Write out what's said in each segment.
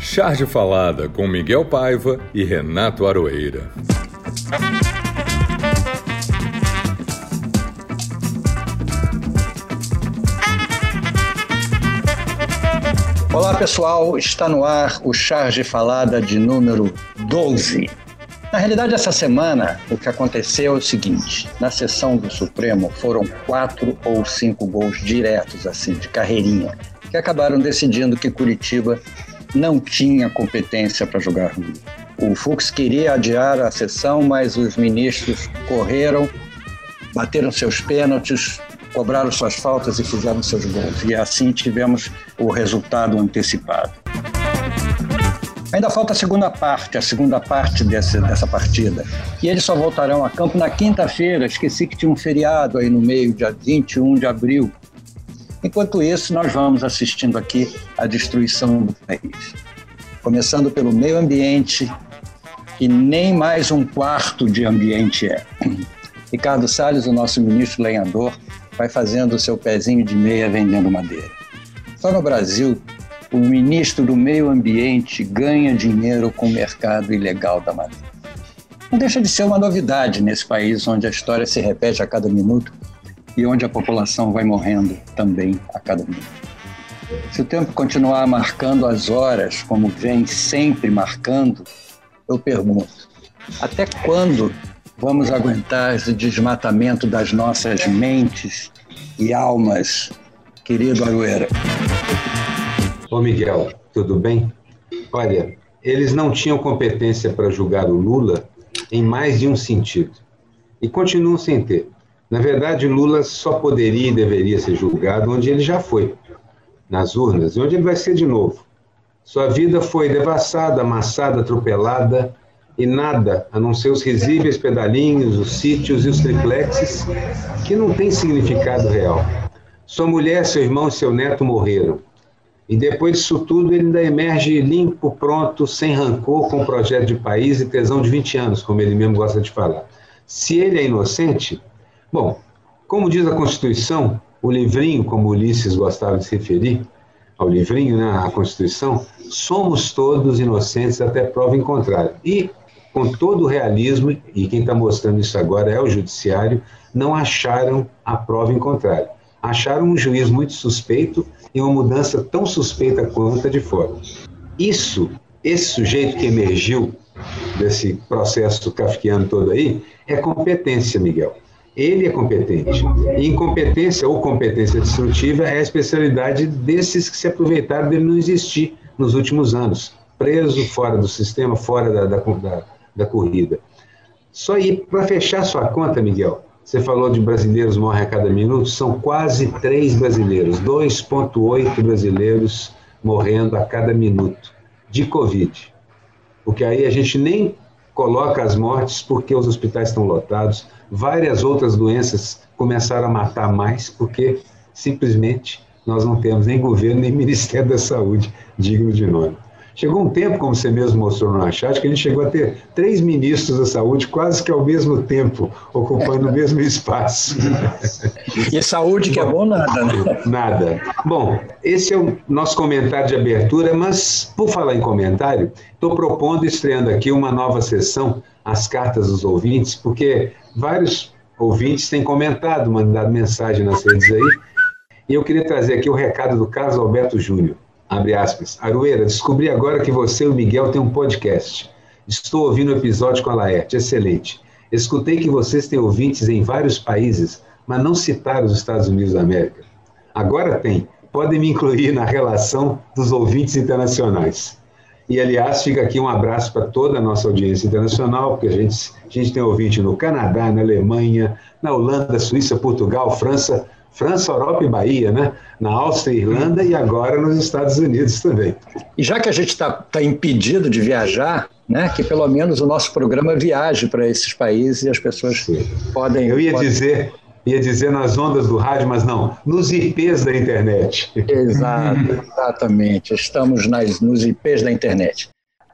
Charge Falada com Miguel Paiva e Renato Aroeira. Olá pessoal, está no ar o Charge Falada de número 12. Na realidade, essa semana, o que aconteceu é o seguinte: na sessão do Supremo foram quatro ou cinco gols diretos, assim, de carreirinha, que acabaram decidindo que Curitiba não tinha competência para jogar. O Fux queria adiar a sessão, mas os ministros correram, bateram seus pênaltis, cobraram suas faltas e fizeram seus gols. E assim tivemos o resultado antecipado. Ainda falta a segunda parte, a segunda parte desse, dessa partida. E eles só voltarão a campo na quinta-feira. Esqueci que tinha um feriado aí no meio, dia 21 de abril. Enquanto isso, nós vamos assistindo aqui a destruição do país. Começando pelo meio ambiente, que nem mais um quarto de ambiente é. Ricardo Salles, o nosso ministro lenhador, vai fazendo o seu pezinho de meia vendendo madeira. Só no Brasil, o ministro do Meio Ambiente ganha dinheiro com o mercado ilegal da madeira. Não deixa de ser uma novidade nesse país onde a história se repete a cada minuto e onde a população vai morrendo também a cada minuto. Se o tempo continuar marcando as horas, como vem sempre marcando, eu pergunto: até quando vamos aguentar esse desmatamento das nossas mentes e almas, querido Arueira? Ô Miguel, tudo bem? Olha, eles não tinham competência para julgar o Lula em mais de um sentido. E continuam sem ter. Na verdade, Lula só poderia e deveria ser julgado onde ele já foi, nas urnas, e onde ele vai ser de novo. Sua vida foi devassada, amassada, atropelada, e nada, a não ser os risíveis pedalinhos, os sítios e os triplexes, que não têm significado real. Sua mulher, seu irmão e seu neto morreram. E depois disso tudo, ele ainda emerge limpo, pronto, sem rancor, com um projeto de país e tesão de 20 anos, como ele mesmo gosta de falar. Se ele é inocente, Bom, como diz a Constituição, o livrinho, como Ulisses gostava de se referir, ao livrinho, né, à Constituição, somos todos inocentes até prova em contrário. E, com todo o realismo, e quem está mostrando isso agora é o Judiciário, não acharam a prova em contrário. Acharam um juiz muito suspeito e uma mudança tão suspeita quanto de fora. Isso, esse sujeito que emergiu desse processo kafkiano todo aí, é competência, Miguel ele é competente. E incompetência ou competência destrutiva é a especialidade desses que se aproveitaram dele não existir nos últimos anos, preso fora do sistema, fora da, da, da, da corrida. Só aí, para fechar sua conta, Miguel, você falou de brasileiros morrem a cada minuto, são quase três brasileiros, 2,8 brasileiros morrendo a cada minuto de Covid. Porque aí a gente nem coloca as mortes porque os hospitais estão lotados, várias outras doenças começaram a matar mais porque simplesmente nós não temos nem governo nem Ministério da Saúde digno de nome. Chegou um tempo, como você mesmo mostrou no chat, que a gente chegou a ter três ministros da saúde quase que ao mesmo tempo, ocupando o mesmo espaço. E saúde que é bom nada, né? Nada. Bom, esse é o nosso comentário de abertura, mas por falar em comentário, estou propondo, estreando aqui uma nova sessão, as cartas dos ouvintes, porque vários ouvintes têm comentado, mandado mensagem nas redes aí, e eu queria trazer aqui o recado do Carlos Alberto Júnior. Abre aspas. Arueira, descobri agora que você e o Miguel têm um podcast. Estou ouvindo o episódio com a Laerte. Excelente. Escutei que vocês têm ouvintes em vários países, mas não citaram os Estados Unidos da América. Agora tem. Podem me incluir na relação dos ouvintes internacionais. E, aliás, fica aqui um abraço para toda a nossa audiência internacional, porque a gente, a gente tem ouvinte no Canadá, na Alemanha, na Holanda, Suíça, Portugal, França, França, Europa e Bahia, né? Na Áustria e Irlanda e agora nos Estados Unidos também. E já que a gente está tá impedido de viajar, né? Que pelo menos o nosso programa viaje para esses países e as pessoas Sim. podem. Eu ia podem... dizer, ia dizer nas ondas do rádio, mas não, nos IPs da internet. Exato, exatamente. Estamos nas, nos IPs da internet.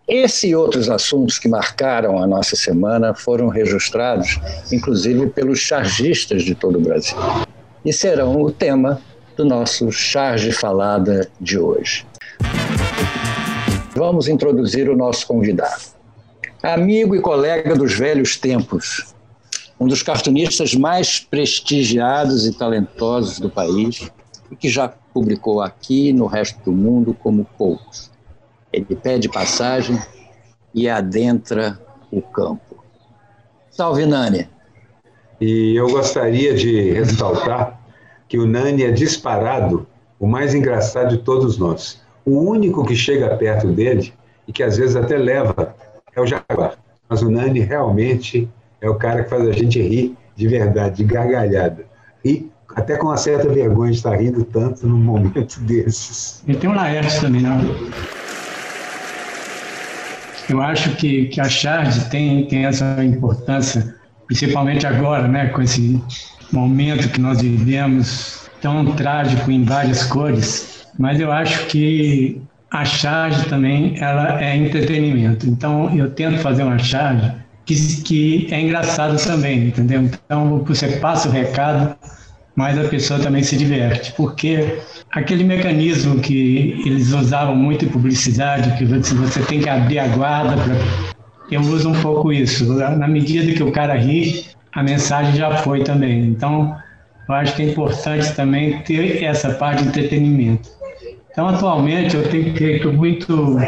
Esse e outros assuntos que marcaram a nossa semana foram registrados, inclusive pelos chargistas de todo o Brasil e serão o tema do nosso charge falada de hoje. Vamos introduzir o nosso convidado. Amigo e colega dos velhos tempos, um dos cartunistas mais prestigiados e talentosos do país, e que já publicou aqui no resto do mundo como poucos. Ele pede passagem e adentra o campo. Salve, Nani! E eu gostaria de ressaltar que o Nani é disparado o mais engraçado de todos nós. O único que chega perto dele e que às vezes até leva é o Jaguar. Mas o Nani realmente é o cara que faz a gente rir de verdade, de gargalhada. E até com uma certa vergonha de estar rindo tanto num momento desses. E tem o Laerte também, não? Eu acho que, que a charge tem, tem essa importância, principalmente agora, né, com esse momento que nós vivemos tão trágico em várias cores, mas eu acho que a charge também ela é entretenimento. Então eu tento fazer uma charge que, que é engraçado também, entendeu? Então você passa o recado, mas a pessoa também se diverte, porque aquele mecanismo que eles usavam muito em publicidade, que você tem que abrir a guarda para eu uso um pouco isso. Na medida que o cara ri, a mensagem já foi também. Então, eu acho que é importante também ter essa parte de entretenimento. Então, atualmente, eu tenho feito muito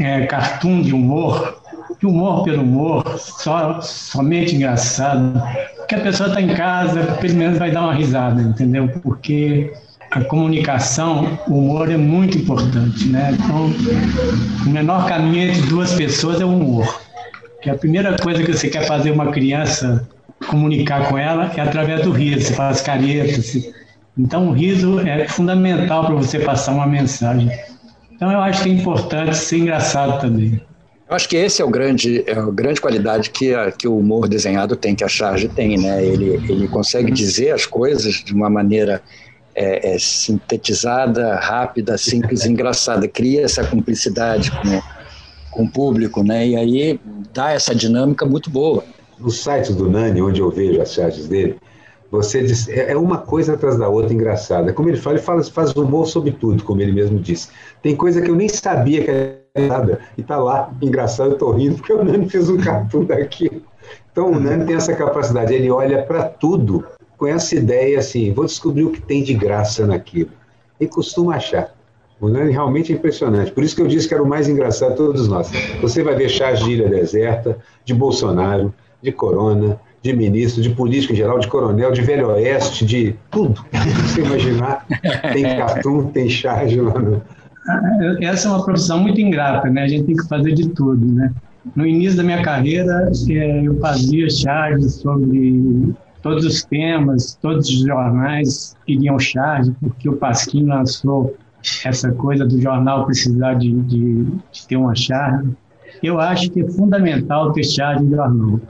é, cartoon de humor, de humor pelo humor, só, somente engraçado, porque a pessoa está em casa, pelo menos vai dar uma risada, entendeu? Porque a comunicação, o humor é muito importante, né? Então, o menor caminho entre duas pessoas é o humor. Que a primeira coisa que você quer fazer uma criança comunicar com ela é através do riso, você faz caretas. Então, o riso é fundamental para você passar uma mensagem. Então, eu acho que é importante ser engraçado também. Eu acho que esse é o grande, é a grande qualidade que, a, que o humor desenhado tem, que a charge tem, né? Ele, ele consegue dizer as coisas de uma maneira é, é, sintetizada, rápida, simples e engraçada. Cria essa cumplicidade com, com o público, né? E aí dá essa dinâmica muito boa. No site do Nani, onde eu vejo as charges dele, você diz, é, é uma coisa atrás da outra engraçada. Como ele fala, ele fala, faz humor sobre tudo, como ele mesmo disse. Tem coisa que eu nem sabia que era nada, e tá lá, engraçado, eu tô rindo, porque o Nani fez um cartoon daqui. Então o Nani tem essa capacidade, ele olha para tudo com essa ideia assim, vou descobrir o que tem de graça naquilo. E costuma achar. O Nani realmente é impressionante. Por isso que eu disse que era o mais engraçado de todos nós. Você vai ver Ilha Deserta, de Bolsonaro, de Corona, de ministro, de político em geral, de coronel, de Velho Oeste, de tudo. Você imaginar, tem cartoon, tem charge lá no... Essa é uma profissão muito ingrata, né? A gente tem que fazer de tudo, né? No início da minha carreira, é, eu fazia charges sobre todos os temas, todos os jornais iriam charge, porque o Pasquim lançou essa coisa do jornal precisar de, de, de ter uma charge. Eu acho que é fundamental ter charge de jornal.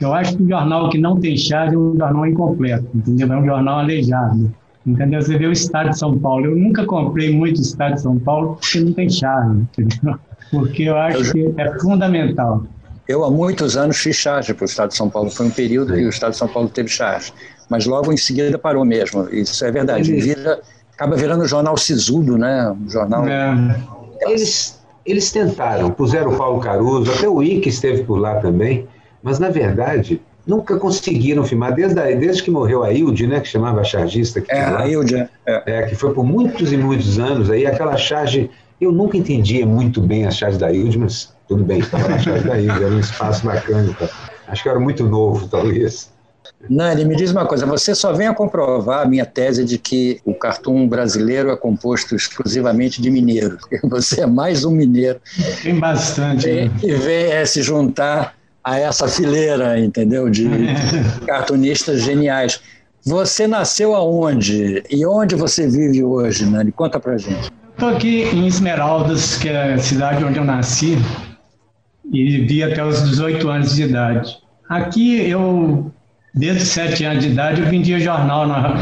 Eu acho que o jornal que não tem charge é um jornal incompleto, entendeu? É um jornal aleijado. Entendeu? Você vê o Estado de São Paulo. Eu nunca comprei muito Estado de São Paulo porque não tem charge, entendeu? Porque eu acho que é fundamental. Eu, há muitos anos, fiz charge para o Estado de São Paulo. Foi um período que o Estado de São Paulo teve charge. Mas logo em seguida parou mesmo. Isso é verdade. Vira, acaba virando um jornal sisudo, né? Um jornal. É. Eles, eles tentaram, puseram o Paulo Caruso, até o Ike esteve por lá também, mas na verdade nunca conseguiram filmar, desde, a, desde que morreu a Hilde, né, que chamava a chargista. Que é, a Hilde, é. é. Que foi por muitos e muitos anos aí, aquela charge, eu nunca entendia muito bem as charges da Hilde, mas tudo bem, estava na chave da Índia, era um espaço bacana. Tá? Acho que era muito novo, talvez. Nani, me diz uma coisa, você só vem a comprovar a minha tese de que o cartoon brasileiro é composto exclusivamente de mineiros. Você é mais um mineiro. Tem bastante. Né? E vem é, se juntar a essa fileira, entendeu? De cartunistas geniais. Você nasceu aonde? E onde você vive hoje, Nani? Conta pra gente. Estou aqui em Esmeraldas, que é a cidade onde eu nasci e vivi até os 18 anos de idade. Aqui eu, desde 7 anos de idade, eu vendia jornal na,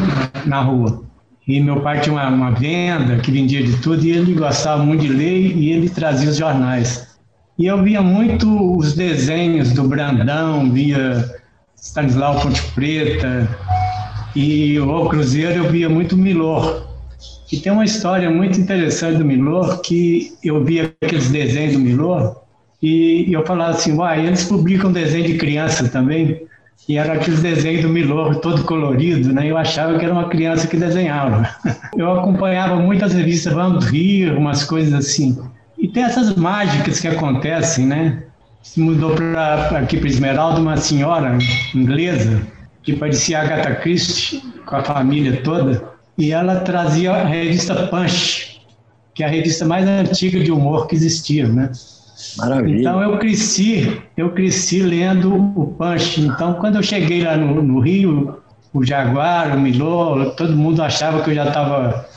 na rua. E meu pai tinha uma, uma venda que vendia de tudo e ele gostava muito de ler e ele trazia os jornais. E eu via muito os desenhos do Brandão, via Stanislau Ponte Preta e o Cruzeiro eu via muito Milor. E tem uma história muito interessante do Milor, que eu via aqueles desenhos do Milor, e eu falava assim, uai, eles publicam desenho de criança também, e era aqueles desenhos do Milor todo colorido, né? Eu achava que era uma criança que desenhava. Eu acompanhava muitas revistas Vamos Rir, umas coisas assim. E tem essas mágicas que acontecem, né? Se mudou para aqui para Esmeralda uma senhora inglesa que parecia Agatha Christie com a família toda e ela trazia a revista Punch, que é a revista mais antiga de humor que existia, né? Maravilha. Então eu cresci, eu cresci lendo o Punch. Então quando eu cheguei lá no, no Rio, o Jaguar, o Milô, todo mundo achava que eu já estava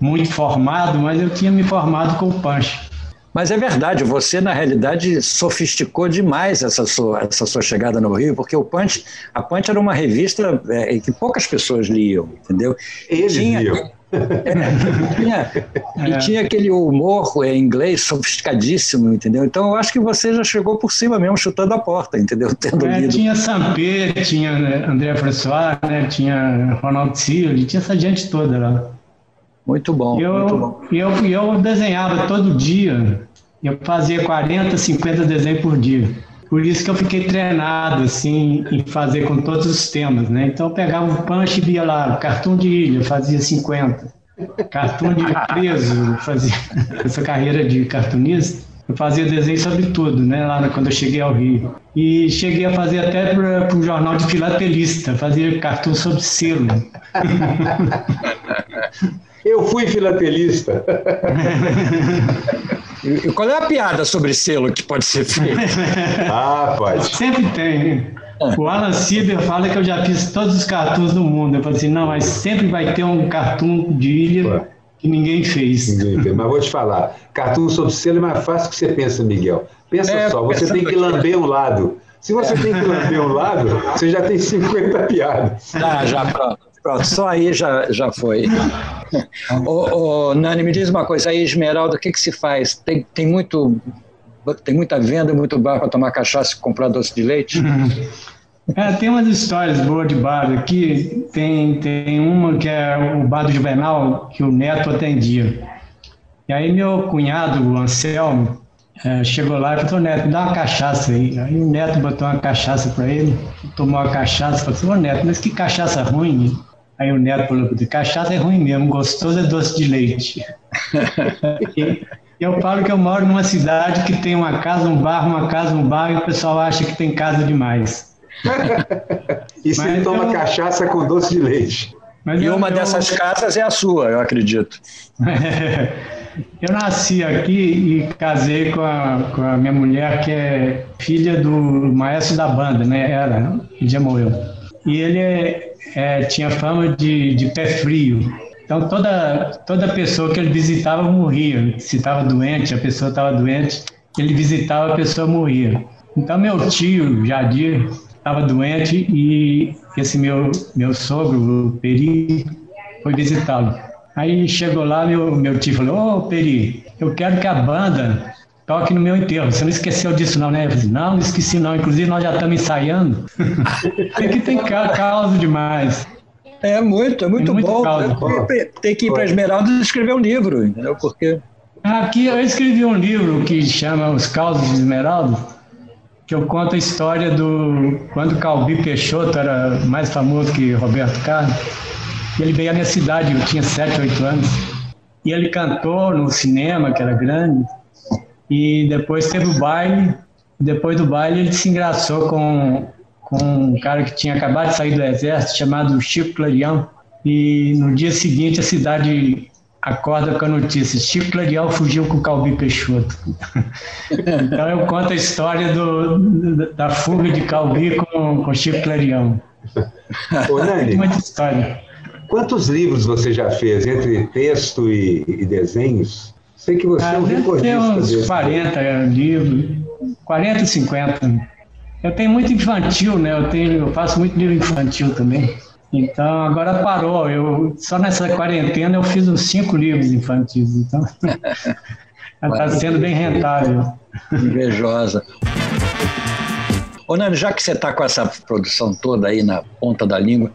muito formado, mas eu tinha me formado com o Punch. Mas é verdade, você na realidade sofisticou demais essa sua, essa sua chegada no Rio, porque o Punch, a Punch era uma revista é, que poucas pessoas liam, entendeu? Eles tinha, liam. É, tinha, E tinha aquele humor em inglês sofisticadíssimo, entendeu? Então eu acho que você já chegou por cima mesmo, chutando a porta, entendeu? Tendo é, lido. Tinha Sampé, tinha né, André François, né? tinha Ronaldo Silva, tinha essa gente toda lá. Muito bom. Eu, muito bom. Eu, eu desenhava todo dia. Eu fazia 40, 50 desenhos por dia. Por isso que eu fiquei treinado assim em fazer com todos os temas, né? Então eu pegava um punch e via lá, cartão de ilha, fazia 50. Cartão de preso, fazia essa carreira de cartunista. Eu fazia desenho sobre tudo, né? Lá quando eu cheguei ao Rio. E cheguei a fazer até para um jornal de filatelista, fazia cartão sobre selo. Eu fui filatelista. E qual é a piada sobre selo que pode ser feita? ah, pode. Sempre tem. O Alan Sieber fala que eu já fiz todos os cartuns do mundo. Eu falei assim, não, mas sempre vai ter um cartoon de ilha que ninguém fez. Ninguém fez. Mas vou te falar, cartoon sobre selo é mais fácil que você pensa, Miguel. Pensa é, só, você tem que lamber um lado. Se você tem que lamber um lado, você já tem 50 piadas. Ah, já pronto. Pronto, só aí já, já foi. ô, ô, Nani, me diz uma coisa aí, Esmeralda, o que, que se faz? Tem, tem, muito, tem muita venda, muito bar para tomar cachaça e comprar doce de leite? É, tem umas histórias boas de bar aqui. Tem, tem uma que é o bar do Juvenal, que o neto atendia. E aí meu cunhado, o Anselmo, é, chegou lá e falou, Neto, dá uma cachaça aí. Aí o Neto botou uma cachaça para ele, tomou a cachaça, falou assim, Neto, mas que cachaça ruim. Aí o neto falou, cachaça é ruim mesmo, gostoso é doce de leite. e eu falo que eu moro numa cidade que tem uma casa, um bar, uma casa, um bar, e o pessoal acha que tem casa demais. e você Mas toma eu... cachaça com doce de leite. Mas e eu, uma eu... dessas casas é a sua, eu acredito. eu nasci aqui e casei com a, com a minha mulher, que é filha do maestro da banda, né? Era, ele já morreu. E ele é, é, tinha fama de, de pé frio. Então toda, toda pessoa que ele visitava morria. Se estava doente, a pessoa estava doente, ele visitava, a pessoa morria. Então meu tio, Jadir, estava doente e esse meu, meu sogro, o Peri, foi visitá-lo. Aí chegou lá, meu, meu tio falou, ô oh, Peri, eu quero que a banda toque no meu enterro. Você não esqueceu disso não, né? Eu falei, não, não esqueci não. Inclusive nós já estamos ensaiando. tem que ter causa demais. É muito, é muito, muito bom. Tem que ir para Esmeralda e escrever um livro, entendeu? Porque... Aqui eu escrevi um livro que chama Os Causos de Esmeralda, que eu conto a história do quando Calbi Peixoto era mais famoso que Roberto Carlos. Ele veio à minha cidade, eu tinha 7, 8 anos. E ele cantou no cinema, que era grande, e depois teve o baile. Depois do baile, ele se engraçou com, com um cara que tinha acabado de sair do exército, chamado Chico Clarião. E no dia seguinte, a cidade acorda com a notícia: Chico Clarião fugiu com o Calbi Peixoto. então eu conto a história do, da fuga de Calbi com, com Chico Clarião. Ô, Nani, muita história. Quantos livros você já fez entre texto e, e desenhos? Sei que você ah, é um recordista. Tem uns desse. 40 livros, 40, 50. Eu tenho muito infantil, né? Eu, tenho, eu faço muito livro infantil também. Então, agora parou. Eu, só nessa quarentena eu fiz uns cinco livros infantis. Então, está sendo bem rentável. Invejosa. Ô, Nani, já que você está com essa produção toda aí na ponta da língua,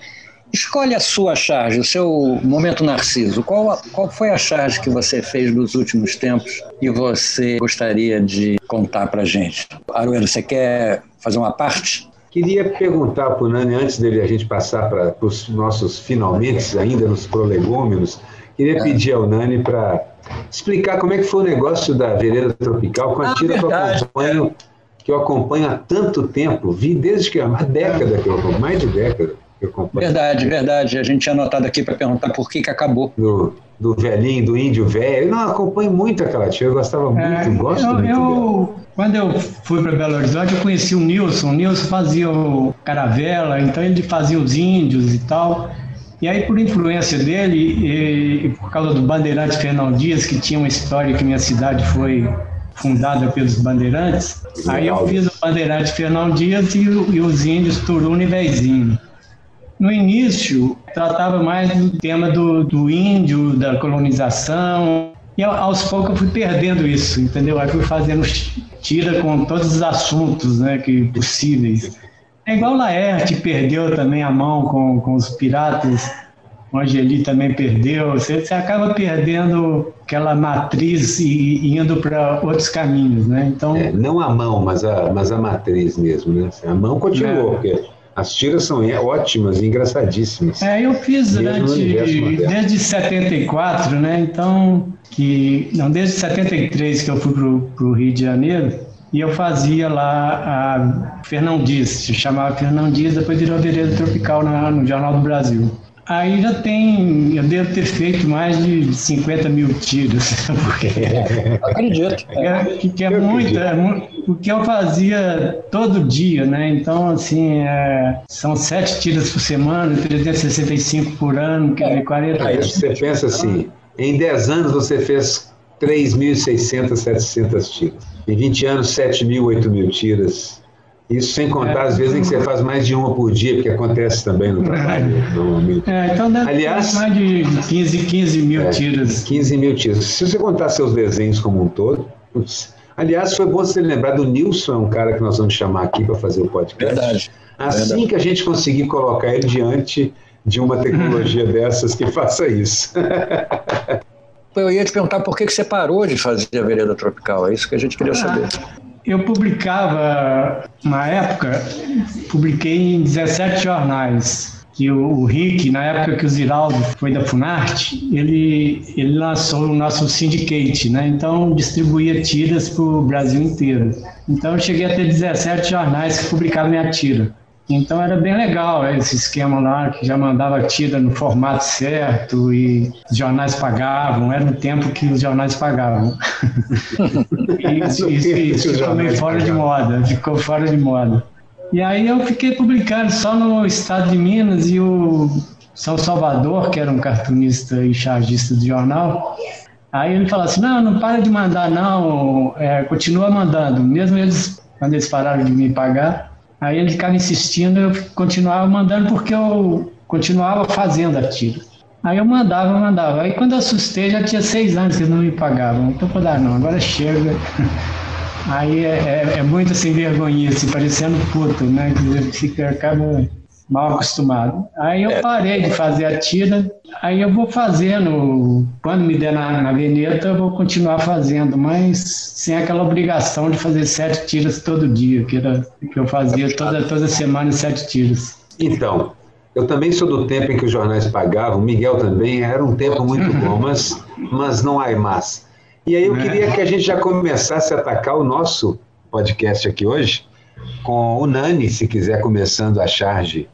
Escolhe a sua charge, o seu momento narciso. Qual, qual foi a charge que você fez nos últimos tempos e você gostaria de contar para gente? Aruero, você quer fazer uma parte? Queria perguntar para o Nani, antes dele a gente passar para os nossos finalmente, ainda nos prolegômenos, queria é. pedir ao Nani para explicar como é que foi o negócio da vereda tropical com a ah, tira que eu acompanho, que eu acompanho há tanto tempo, vi desde que há uma década que eu acompanho, mais de década. Verdade, verdade. A gente tinha anotado aqui para perguntar por que, que acabou. Do, do velhinho, do índio velho. Não, acompanho muito aquela tia, eu gostava muito, é, gosto eu, muito. Eu, quando eu fui para Belo Horizonte, eu conheci o Nilson. O Nilson fazia o caravela, então ele fazia os índios e tal. E aí, por influência dele, e, e por causa do Bandeirante Fernão Dias, que tinha uma história que minha cidade foi fundada pelos bandeirantes, aí eu fiz o Bandeirante Fernão Dias e, e os índios Turuna e Vezinho. No início, tratava mais do tema do, do índio, da colonização, e aos poucos eu fui perdendo isso, entendeu? Aí fui fazendo tira com todos os assuntos né, que possíveis. É igual Laerte perdeu também a mão com, com os piratas, o Angeli também perdeu. Você, você acaba perdendo aquela matriz e, e indo para outros caminhos, né? Então, é, não a mão, mas a, mas a matriz mesmo, né? A mão continuou, é. porque as tiras são ótimas e engraçadíssimas. É, eu fiz durante desde 74, né? Então, que não desde 73 que eu fui para o Rio de Janeiro e eu fazia lá a Fernão Dias, se chamava Fernão Dias, depois virou Vereda Tropical na, no Jornal do Brasil. Aí já tem, eu devo ter feito mais de 50 mil tiros. Porque, acredito. É, que, que é muito, é, o que eu fazia todo dia, né? Então, assim, é, são sete tiros por semana, 365 por ano, quer dizer, 40 Aí você pensa assim, em 10 anos você fez 3.600, 700 tiras. Em 20 anos, 7 mil, 8 mil tiras. Isso sem contar é, as vezes em que você faz mais de uma por dia, porque acontece também no trabalho, é, normalmente. É, então deve Aliás, mais de 15, 15 mil é, tiras. 15 mil tiras. Se você contar seus desenhos como um todo. Aliás, foi bom você lembrar do Nilson, um cara que nós vamos chamar aqui para fazer o podcast. Verdade. Assim Verdade. que a gente conseguir colocar ele diante de uma tecnologia dessas que faça isso. Eu ia te perguntar por que você parou de fazer a vereda tropical, é isso que a gente queria ah, saber. Eu publicava, na época, publiquei em 17 jornais. Que o, o Rick, na época que o Ziraldo foi da Funarte, ele, ele lançou o nosso syndicate, né? Então distribuía tiras para o Brasil inteiro. Então eu cheguei a ter 17 jornais que publicavam minha tira. Então era bem legal esse esquema lá, que já mandava tira no formato certo e os jornais pagavam, era no tempo que os jornais pagavam. isso, isso, isso ficou meio fora de moda, ficou fora de moda. E aí eu fiquei publicando só no estado de Minas e o São Salvador, que era um cartunista e chargista do jornal, aí ele falou assim, não, não para de mandar não, é, continua mandando, mesmo eles, quando eles pararam de me pagar, Aí ele ficava insistindo, eu continuava mandando porque eu continuava fazendo aquilo. Aí eu mandava, mandava. Aí quando eu assustei, já tinha seis anos que eles não me pagavam. Então eu falei, ah, não, agora chega. Aí é, é, é muito assim, vergonhice, parecendo puto, né? Que fica, acaba mal acostumado. Aí eu é. parei de fazer a tira, aí eu vou fazendo, quando me der na, na veneta, eu vou continuar fazendo, mas sem aquela obrigação de fazer sete tiras todo dia, que, era, que eu fazia toda, toda semana sete tiras. Então, eu também sou do tempo em que os jornais pagavam, Miguel também, era um tempo muito bom, mas, mas não há mais. E aí eu queria que a gente já começasse a atacar o nosso podcast aqui hoje, com o Nani, se quiser começando a charge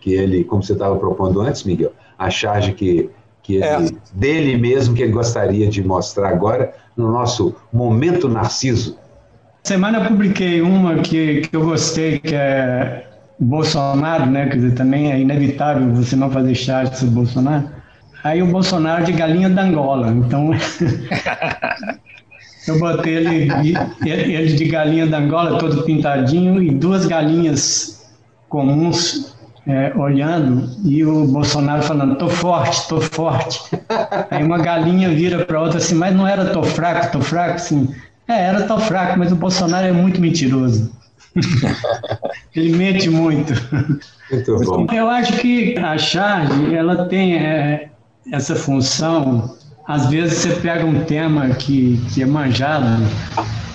que ele, como você estava propondo antes, Miguel, a charge que, que ele, é. dele mesmo que ele gostaria de mostrar agora no nosso momento Narciso. Semana eu publiquei uma que, que eu gostei, que é o Bolsonaro, né? Quer dizer, também é inevitável você não fazer charge sobre o Bolsonaro. Aí o Bolsonaro de galinha da Angola, então eu botei ele, ele de galinha da Angola todo pintadinho e duas galinhas comuns é, olhando e o Bolsonaro falando, tô forte, tô forte. Aí uma galinha vira para outra assim, mas não era tô fraco, tô fraco, assim. É, era tô fraco, mas o Bolsonaro é muito mentiroso. Ele mente muito. Muito bom. Eu acho que a charge, ela tem é, essa função. Às vezes você pega um tema que, que é manjado,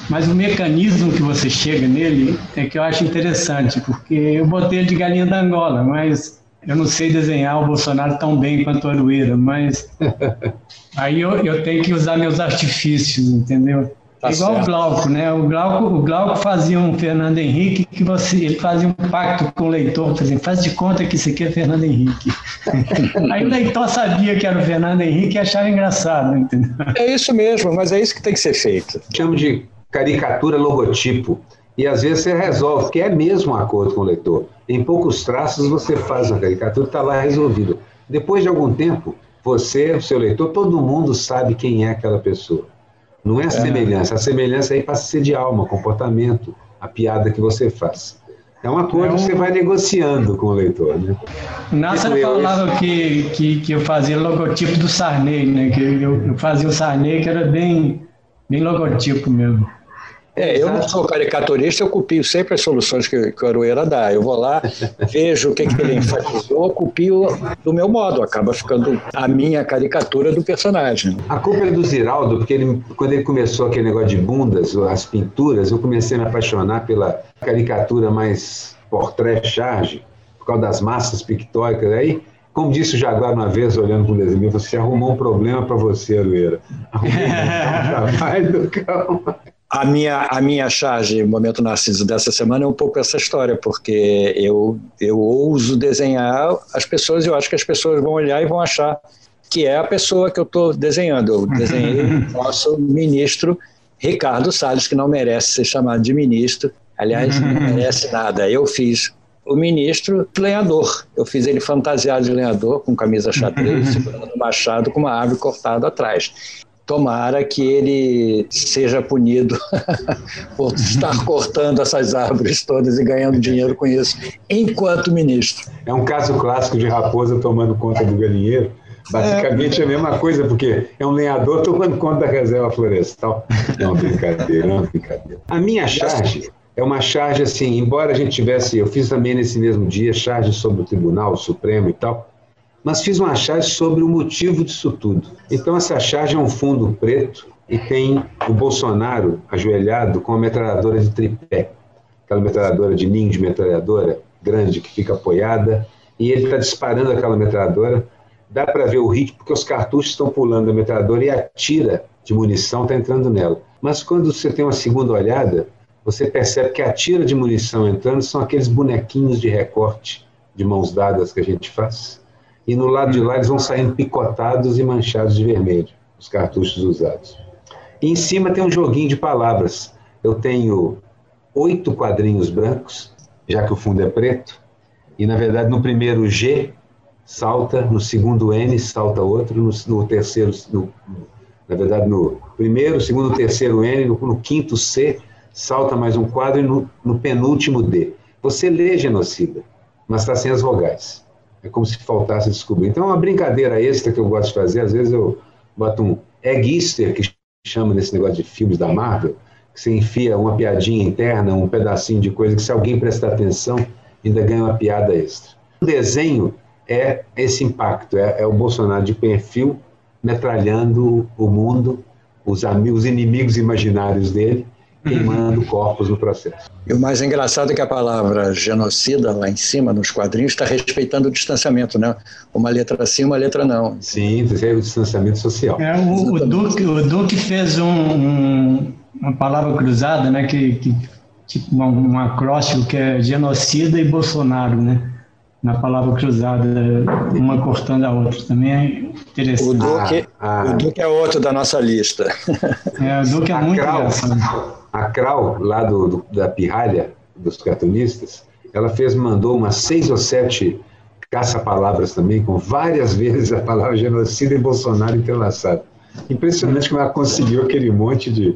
mas o mecanismo que você chega nele é que eu acho interessante, porque eu botei de galinha da Angola, mas eu não sei desenhar o Bolsonaro tão bem quanto a Arueira, mas aí eu, eu tenho que usar meus artifícios, entendeu? Tá Igual certo. o Glauco, né? O Glauco, o Glauco fazia um Fernando Henrique que você, ele fazia um pacto com o leitor, por exemplo, faz de conta que isso aqui é Fernando Henrique. Aí o leitor sabia que era o Fernando Henrique e achava engraçado, entendeu? É isso mesmo, mas é isso que tem que ser feito. Chamo de caricatura logotipo. E às vezes você resolve, que é mesmo um acordo com o leitor. Em poucos traços você faz uma caricatura, está lá resolvido. Depois de algum tempo, você, o seu leitor, todo mundo sabe quem é aquela pessoa. Não é a é. semelhança. A semelhança aí passa a ser de alma, comportamento, a piada que você faz. É um acordo é um... que você vai negociando com o leitor. Né? Nassa falava que, que, que eu fazia logotipo do Sarney, né? que eu, eu fazia o Sarney que era bem, bem logotipo mesmo. É, eu não sou caricaturista, eu copio sempre as soluções que, que o Aroeira dá. Eu vou lá, vejo o que, que ele enfatizou, copio do meu modo, acaba ficando a minha caricatura do personagem. A culpa é do Ziraldo, porque ele, quando ele começou aquele negócio de bundas, as pinturas, eu comecei a me apaixonar pela caricatura mais portrait-charge, por causa das massas pictóricas. Aí como disse o Jaguar uma vez, olhando para o desenho, você arrumou um problema para você, Arueira. Arrumou um do cão. A minha, a minha charge, Momento Narciso, dessa semana é um pouco essa história, porque eu, eu ouso desenhar as pessoas e eu acho que as pessoas vão olhar e vão achar que é a pessoa que eu estou desenhando. Eu desenhei o nosso ministro Ricardo Salles, que não merece ser chamado de ministro, aliás, não merece nada. Eu fiz o ministro lenhador. Eu fiz ele fantasiado de lenhador, com camisa xadrez, segurando um machado com uma árvore cortada atrás tomara que ele seja punido por estar cortando essas árvores todas e ganhando dinheiro com isso, enquanto ministro. É um caso clássico de raposa tomando conta do galinheiro. Basicamente é a mesma coisa, porque é um lenhador tomando conta da reserva florestal. É uma brincadeira, é uma brincadeira. A minha charge é uma charge assim, embora a gente tivesse, eu fiz também nesse mesmo dia, charge sobre o Tribunal Supremo e tal, mas fiz uma charge sobre o motivo disso tudo. Então, essa charge é um fundo preto e tem o Bolsonaro ajoelhado com a metralhadora de tripé, aquela metralhadora de ninho de metralhadora grande que fica apoiada, e ele está disparando aquela metralhadora. Dá para ver o ritmo, porque os cartuchos estão pulando da metralhadora e a tira de munição está entrando nela. Mas quando você tem uma segunda olhada, você percebe que a tira de munição entrando são aqueles bonequinhos de recorte de mãos dadas que a gente faz e no lado de lá eles vão saindo picotados e manchados de vermelho, os cartuchos usados. E em cima tem um joguinho de palavras. Eu tenho oito quadrinhos brancos, já que o fundo é preto, e na verdade no primeiro G salta, no segundo N salta outro, no, no terceiro, no, na verdade no primeiro, segundo, terceiro N, no, no quinto C salta mais um quadro e no, no penúltimo D. Você lê genocida, mas está sem as vogais. É como se faltasse descobrir. Então, é uma brincadeira extra que eu gosto de fazer. Às vezes eu boto um egg Easter, que chama nesse negócio de filmes da Marvel, que você enfia uma piadinha interna, um pedacinho de coisa que, se alguém prestar atenção, ainda ganha uma piada extra. O desenho é esse impacto, é, é o Bolsonaro de perfil metralhando o mundo, os amigos, os inimigos imaginários dele, queimando corpos no processo. E o mais engraçado é que a palavra genocida, lá em cima, nos quadrinhos, está respeitando o distanciamento, né? Uma letra sim, uma letra não. Sim, é o distanciamento social. É, o, o, Duque, o Duque fez um, um, uma palavra cruzada, né? Que, que tipo um, um acróstico que é genocida e Bolsonaro, né? na palavra cruzada, uma cortando a outra. Também é interessante. O Duque, ah, ah. o Duque é outro da nossa lista. É, o Duque é muito engraçado a Krau, lá do, do, da Pirralha, dos cartunistas, ela fez, mandou umas seis ou sete caça-palavras também, com várias vezes a palavra genocida e Bolsonaro entrelaçada. Impressionante como ela conseguiu aquele monte de.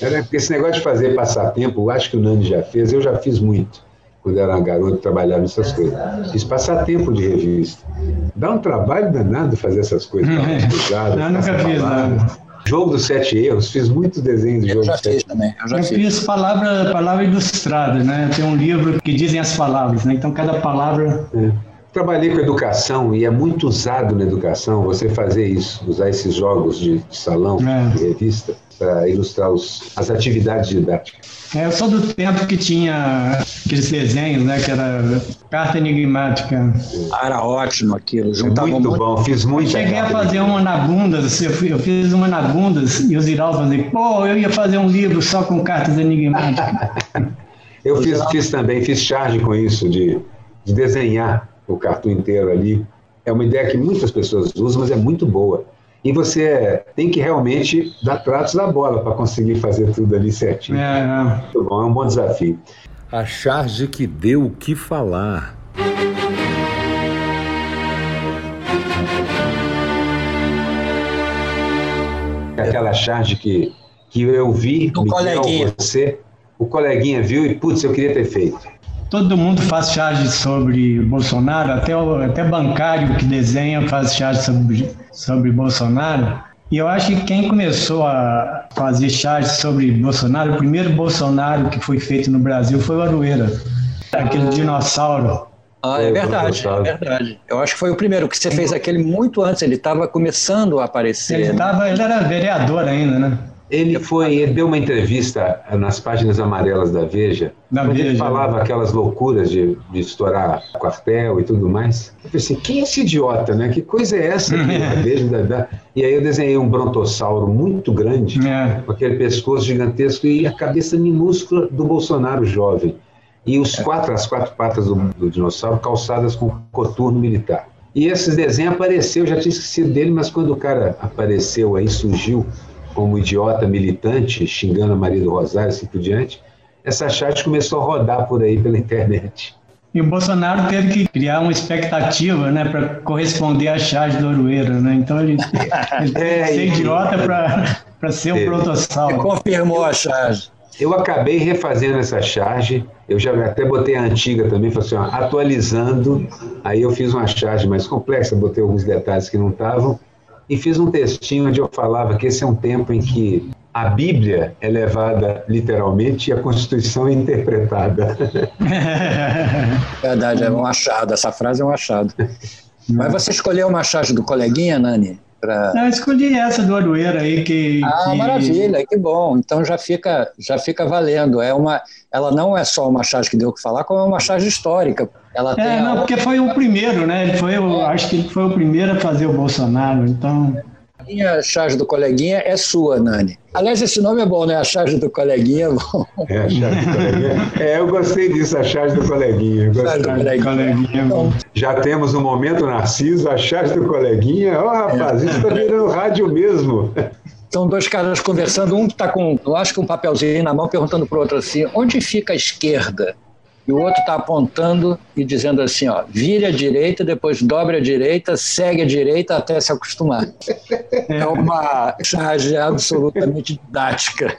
Era, esse negócio de fazer passatempo, acho que o Nani já fez, eu já fiz muito. Quando era garoto, trabalhava nessas coisas. Fiz passatempo de revista. Dá um trabalho danado fazer essas coisas. Eu nunca fiz nada. Jogo dos Sete Erros, fiz muitos desenhos de eu jogo já dos Sete fiz também. Eu já Eu fiz. fiz palavra, palavra ilustrada, né? Tem um livro que dizem as palavras, né? Então cada palavra. É. Trabalhei com educação e é muito usado na educação você fazer isso, usar esses jogos de, de salão, É. de revista, para ilustrar os, as atividades didáticas. É, eu sou do tempo que tinha aqueles desenhos, né? Que era carta enigmática. Ah, era ótimo aquilo. É Juntava muito bom, fiz Eu muito. cheguei a fazer uma na Bundas, eu fui- eu fiz uma na Bundas e o Ziraldo falou, pô, eu ia fazer um livro só com cartas enigmáticas. Eu fiz, fiz também, fiz charge com isso, de, de desenhar o cartão inteiro ali. É uma ideia que muitas pessoas usam, mas é muito boa. E você tem que realmente dar tratos da bola para conseguir fazer tudo ali certinho. É, é. Muito bom, é um bom desafio. A charge que deu o que falar. Aquela charge que, que eu vi, O coleguinha. você, o coleguinha viu e, putz, eu queria ter feito. Todo mundo faz charge sobre Bolsonaro, até, o- até bancário que desenha faz charge sobre, sobre Bolsonaro. E eu acho que quem começou a fazer charge sobre Bolsonaro, o primeiro Bolsonaro que foi feito no Brasil foi o Aroeira, aquele dinossauro. Ah, é verdade, é verdade. Eu acho que foi o primeiro, que você fez aquele muito antes, ele estava começando a aparecer. Ele, né? tava, ele era vereador ainda, né? Ele foi, ele deu uma entrevista nas páginas amarelas da Veja, Da onde ele Veja. falava aquelas loucuras de, de estourar quartel e tudo mais. Eu pensei, quem é esse idiota, né? Que coisa é essa? Veja, da- da- E aí eu desenhei um brontossauro muito grande, É. com aquele pescoço gigantesco e a cabeça minúscula do Bolsonaro jovem. E os quatro, as quatro patas do, do dinossauro calçadas com coturno militar. E esse desenho apareceu, eu já tinha esquecido dele, mas quando o cara apareceu aí, surgiu como idiota militante, xingando a Maria do Rosário, assim por diante, essa chat começou a rodar por aí pela internet. E o Bolsonaro teve que criar uma expectativa, né, para corresponder à charge do Aroeira, né? Então ele, ele teve É, que ser e- idiota para ser um Teve. protossauro. Confirmou a charge. Eu acabei refazendo essa charge, eu já até botei a antiga também, falei assim, ó, atualizando, aí eu fiz uma charge mais complexa, botei alguns detalhes que não estavam, e fiz um textinho onde eu falava que esse é um tempo em que a Bíblia é levada literalmente e a Constituição é interpretada. Verdade, é um achado. Essa frase é um achado. Mas você escolheu uma charge do coleguinha, Nani? Pra... Eu escolhi essa do Aroeira aí que. Ah, que- maravilha, que bom. Então já fica, já fica valendo. É uma, ela não é só uma charge que deu o que falar, como é uma charge histórica. Ela tem É, a- não, porque foi o primeiro, né? Ele foi o, acho que ele foi o primeiro a fazer o Bolsonaro, então. a minha charge do coleguinha é sua, Nani. Aliás, esse nome é bom, né? A charge do coleguinha é bom. É, a charge do coleguinha. É, eu gostei disso, a charge do coleguinha. Charge do coleguinha. Coleguinha. Então, Já temos um momento Narciso, a charge do coleguinha. Ó, rapaz, isso está virando rádio mesmo. São dois caras conversando, um que está com, eu acho que um papelzinho na mão, perguntando para o outro assim: onde fica a esquerda? E o outro está apontando e dizendo assim: ó, vire à direita, depois dobre à direita, segue à direita até se acostumar. É uma charge absolutamente didática.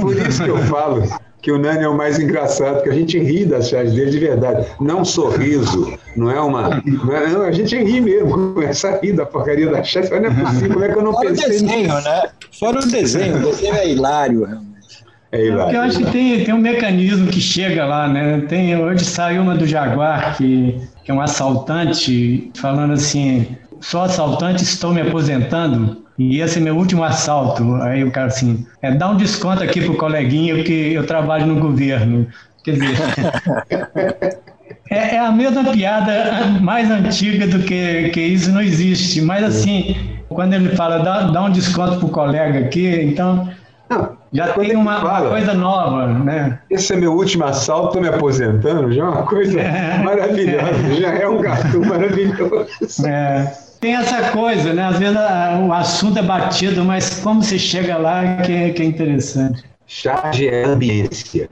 Por isso que eu falo que o Nani é o mais engraçado, porque a gente ri das charges dele de verdade. Não é um sorriso, não é uma. Não é, não, a gente ri mesmo, começa a rir da porcaria da charge. Não é possível, como é que eu não Fora o pensei desenho, nisso? né? Fora o desenho, o desenho é hilário. realmente. É Porque hilário. eu acho que tem, tem um mecanismo que chega lá, né? Tem, hoje saiu uma do Jaguar, que, que é um assaltante, falando assim: sou assaltante, estou me aposentando. E esse é meu último assalto. Aí o cara assim, é, dá um desconto aqui pro coleguinha, porque eu trabalho no governo. Quer dizer, é, é a mesma piada mais antiga do que, que isso não existe. Mas assim, quando ele fala, dá, dá um desconto pro colega aqui, então Não, já tem uma, coisa nova, né? Esse é meu último assalto, estou me aposentando, já é uma coisa maravilhosa, já é um gato maravilhoso. É, tem essa coisa, né? Às vezes a- o assunto é batido, mas como você chega lá que, é- que é interessante. Charge é ambiência.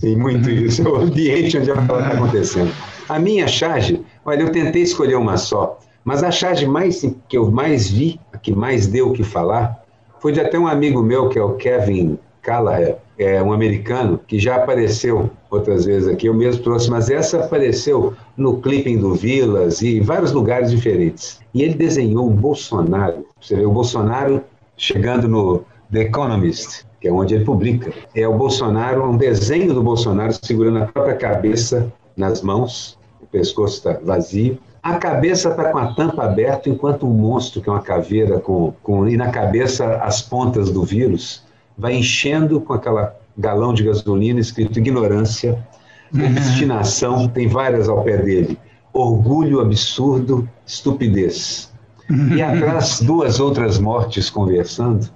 Tem muito isso, é o ambiente onde ela está acontecendo. A minha charge, olha, eu tentei escolher uma só, mas a charge mais, que eu mais vi, a que mais deu o que falar, foi de até um amigo meu, que é o Kevin Callahan, é um americano, que já apareceu outras vezes aqui, eu mesmo trouxe, mas essa apareceu no clipping do Vilas e em vários lugares diferentes. E ele desenhou o Bolsonaro, você vê, o Bolsonaro chegando no The Economist, que é onde ele publica, é o Bolsonaro, um desenho do Bolsonaro segurando a própria cabeça nas mãos, o pescoço está vazio, a cabeça está com a tampa aberta, enquanto um monstro, que é uma caveira, com, com, e na cabeça as pontas do vírus, vai enchendo com aquela galão de gasolina escrito ignorância, uhum. obstinação, tem várias ao pé dele, orgulho absurdo, estupidez. E uhum. atrás, duas outras mortes conversando,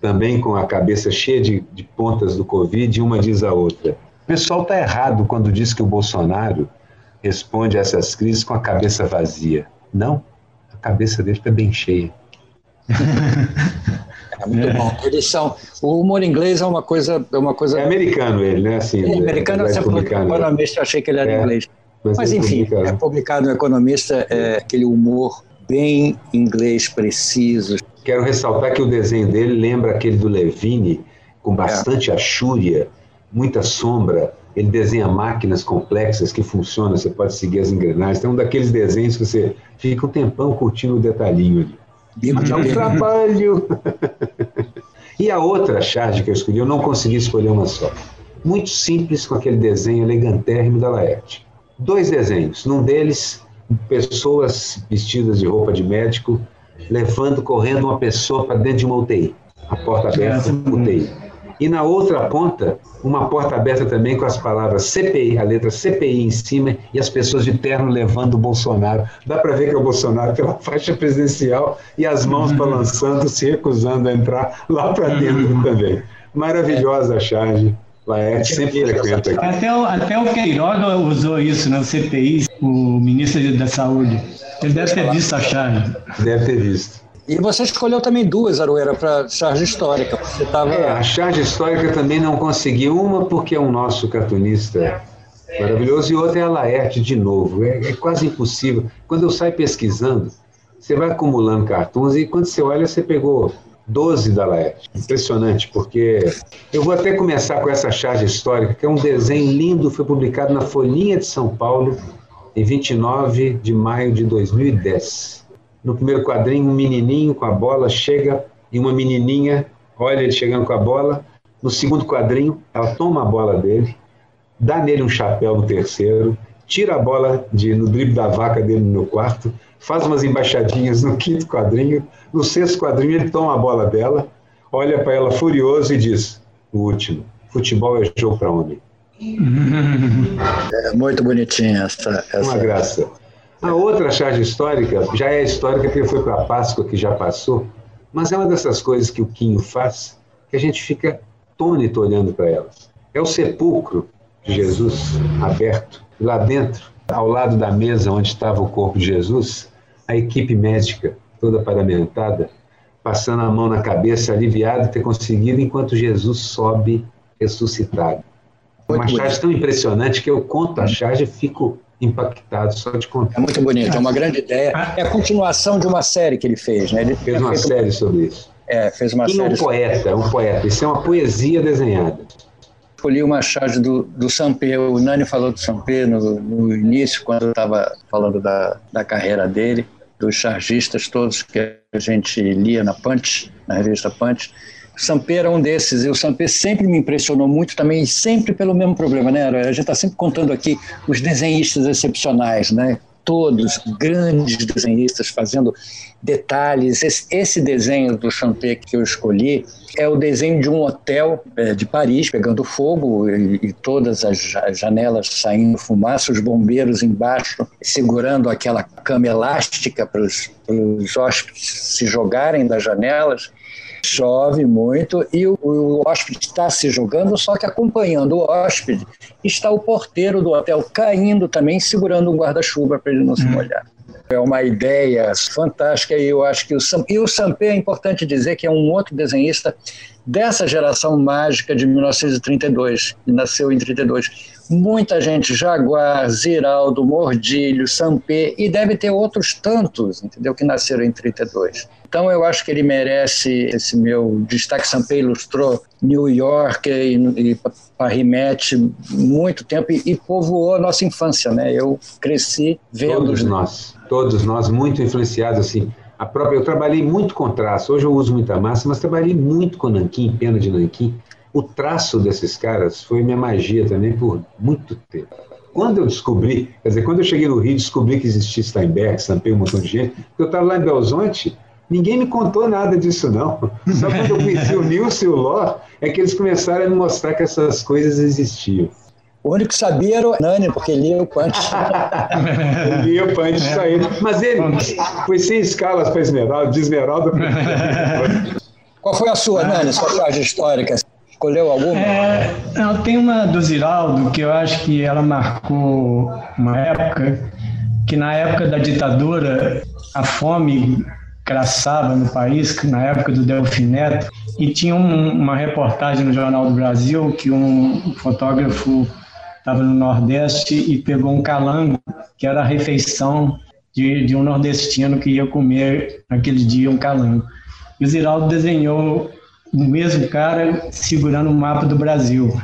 também com a cabeça cheia de, de pontas do Covid, e uma diz a outra. O pessoal está errado quando diz que o Bolsonaro responde a essas crises com a cabeça vazia. Não, a cabeça dele está bem cheia. É muito bom. Eles são. O humor inglês é uma coisa. É, uma coisa... é americano ele, né? Assim, é americano, é, você falou economista, eu achei que ele era é, inglês. Mas, mas enfim, publica, é publicado no Economista, é aquele humor bem inglês preciso. Quero ressaltar que o desenho dele lembra aquele do Levine, com é. bastante achúria, muita sombra. Ele desenha máquinas complexas que funcionam, você pode seguir as engrenagens. Tem um daqueles desenhos que você fica um tempão curtindo o detalhinho ali. Mas é um trabalho. e a outra charge que eu escolhi, eu não consegui escolher uma só. Muito simples, com aquele desenho elegantérrimo da Laerte. Dois desenhos. Num deles, pessoas vestidas de roupa de médico, levando, correndo uma pessoa para dentro de uma UTI. A porta aberta, UTI. E na outra ponta, uma porta aberta também com as palavras CPI, a letra CPI em cima, e as pessoas de terno levando o Bolsonaro. Dá para ver que é o Bolsonaro pela faixa presidencial e as mãos uhum. balançando, se recusando a entrar lá para dentro uhum. também. Maravilhosa a charge. Laerte sempre frequenta aqui. Até o, até o Queiroga usou isso no CPI, o ministro da Saúde. Ele deve ter visto a charge. Deve ter visto. E você escolheu também duas, Aroeira, para charge histórica. Você tava... É, a charge histórica também não consegui. Uma porque é um nosso cartunista maravilhoso e outra é a Laerte de novo. É, é quase impossível. Quando eu saio pesquisando, você vai acumulando cartuns e quando você olha, você pegou 12 da Laerte. Impressionante, porque eu vou até começar com essa charge histórica, que é um desenho lindo, foi publicado na Folhinha de São Paulo em 29 de maio de 2010. No primeiro quadrinho, um menininho com a bola chega e uma menininha olha ele chegando com a bola. No segundo quadrinho, ela toma a bola dele, dá nele um chapéu no terceiro, tira a bola de, no drible da vaca dele no quarto, faz umas embaixadinhas no quinto quadrinho. No sexto quadrinho, ele toma a bola dela, olha para ela furioso e diz: o último, futebol é jogo para homem. É muito bonitinha essa, essa. Uma graça. A outra charge histórica já é histórica porque foi para a Páscoa que já passou, mas é uma dessas coisas que o Quinho faz que a gente fica tônito olhando para elas. É o sepulcro de Jesus aberto. Lá dentro, ao lado da mesa onde estava o corpo de Jesus, a equipe médica, toda paramentada, passando a mão na cabeça, aliviado de ter conseguido, enquanto Jesus sobe ressuscitado. Uma charge tão impressionante que eu conto a charge e fico impactado só de contar. É muito bonito, é uma grande ideia. É a continuação de uma série que ele fez, né? Ele fez uma série sobre isso. É, fez uma e série. um poeta, um poeta. Isso é uma poesia desenhada. Escolhi uma charge do, do Sampé. O Nani falou do Sampé no, no início, quando eu estava falando da, da carreira dele, dos chargistas todos que a gente lia na Punch, na revista Punch. O Sampé era um desses, e o Sampé sempre me impressionou muito também, sempre pelo mesmo problema, né? A gente está sempre contando aqui os desenhistas excepcionais, né? Todos grandes desenhistas fazendo detalhes. Esse, esse desenho do Sampé que eu escolhi é o desenho de um hotel é, de Paris pegando fogo e, e todas as janelas saindo fumaça, os bombeiros embaixo segurando aquela cama elástica para os hóspedes se jogarem das janelas chove muito e o, o hóspede está se jogando, só que acompanhando o hóspede está o porteiro do hotel caindo também, segurando um guarda-chuva para ele não se hum. molhar. É uma ideia fantástica e eu acho que o Sam, e o Sampé é importante dizer que é um outro desenhista dessa geração mágica de 1932, que nasceu em 32. Muita gente, Jaguar, Ziraldo, Mordilho, Sampé e deve ter outros tantos, entendeu, que nasceram em 32. Então eu acho que ele merece esse meu destaque. Sampé ilustrou New York e, e Paris muito tempo e, e povoou a nossa infância, né? Eu cresci vendo. Todos nós, todos nós muito influenciados assim. A própria, eu trabalhei muito com traço, hoje eu uso muita massa, mas trabalhei muito com nanquim, pena de nanquim. O traço desses caras foi minha magia também por muito tempo. Quando eu descobri, quer dizer, quando eu cheguei no Rio, descobri que existia Steinbeck, estampei um montão de gente, porque eu estava lá em Belzonte, ninguém me contou nada disso, não. Só quando eu conheci o Nilson e o Ló, é que eles começaram a me mostrar que essas coisas existiam. O único que sabia era o Nani, porque lia o Punch. lia o Punch, isso aí. Mas ele foi sem escalas para Esmeralda, de Esmeralda para... Qual foi a sua, Nani, sua charge histórica? Escolheu alguma? É, uma do Ziraldo que eu acho que ela marcou uma época que na época da ditadura a fome craçava no país, na época do Delfim Neto, e tinha um, uma reportagem no Jornal do Brasil que um fotógrafo estava no Nordeste e pegou um calango, que era a refeição de, de um nordestino que ia comer naquele dia um calango. E o Ziraldo desenhou o mesmo cara segurando o mapa do Brasil,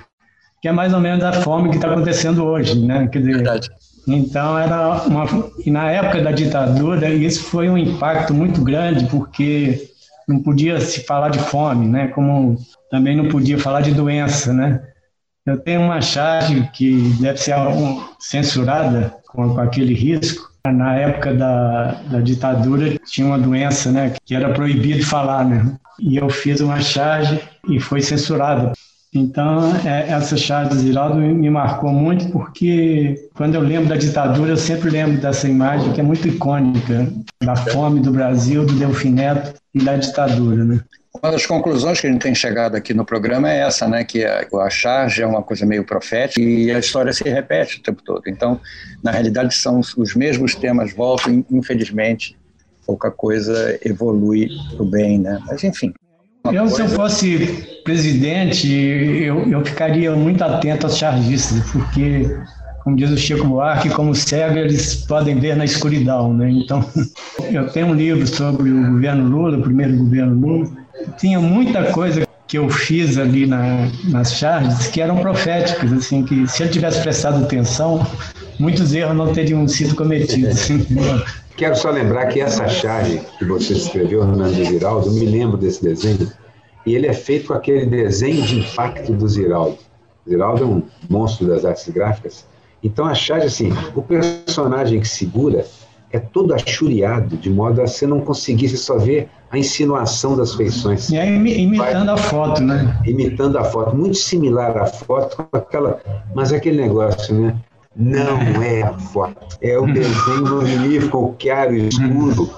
que é mais ou menos a fome que está acontecendo hoje, né? Quer dizer, Verdade. Então era uma e na época da ditadura isso foi um impacto muito grande porque não podia se falar de fome, né? Como também não podia falar de doença, né? Eu tenho uma charge que deve ser censurada com, com aquele risco. Na época da, da ditadura tinha uma doença, né? Que era proibido falar, né? E eu fiz uma charge e foi censurada. Então, é, essa charge do Ziraldo me marcou muito porque quando eu lembro da ditadura, eu sempre lembro dessa imagem que é muito icônica, da fome do Brasil, do Delfim Neto e da ditadura, né? Uma das conclusões que a gente tem chegado aqui no programa é essa, né, que a, a charge é uma coisa meio profética e a história se repete o tempo todo. Então, na realidade, são os mesmos temas voltam, infelizmente, pouca coisa evolui para o bem, né? Mas enfim. Eu, se eu fosse presidente, eu, eu ficaria muito atento aos chargistas, porque, como diz o Chico Buarque, como cego eles podem ver na escuridão, né? Então, eu tenho um livro sobre o governo Lula, o primeiro governo Lula. Tinha muita coisa que eu fiz ali na, nas charges que eram proféticas, assim, que se ele tivesse prestado atenção, muitos erros não teriam sido cometidos. Quero só lembrar que essa charge que você escreveu, Hernando Ziraldo, eu me lembro desse desenho, e ele é feito com aquele desenho de impacto do Ziraldo. Ziraldo é um monstro das artes gráficas. Então a charge, assim, o personagem que segura é todo achuriado, de modo a você não conseguisse só ver a insinuação das feições. E aí imitando Vai, a foto, né? Imitando a foto, muito similar à foto, aquela, mas aquele negócio, né? Não é a foto. É o desenho magnífico, o chiaro e escuro,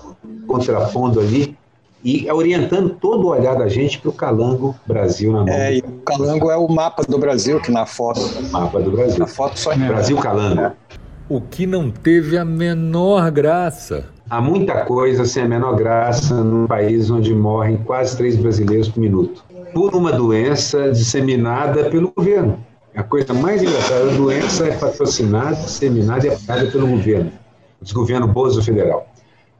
contrapondo ali e orientando todo o olhar da gente para o Calango Brasil na mão. É, e o Calango é o mapa do Brasil, que na foto. Mapa do Brasil. Na foto só é. Brasil Calango. É. O que não teve a menor graça. Há muita coisa sem a menor graça num país onde morrem quase três brasileiros por minuto. Por uma doença disseminada pelo governo. A coisa mais engraçada, a doença é patrocinada, disseminada e aplicada pelo governo, o desgoverno Bozo Federal.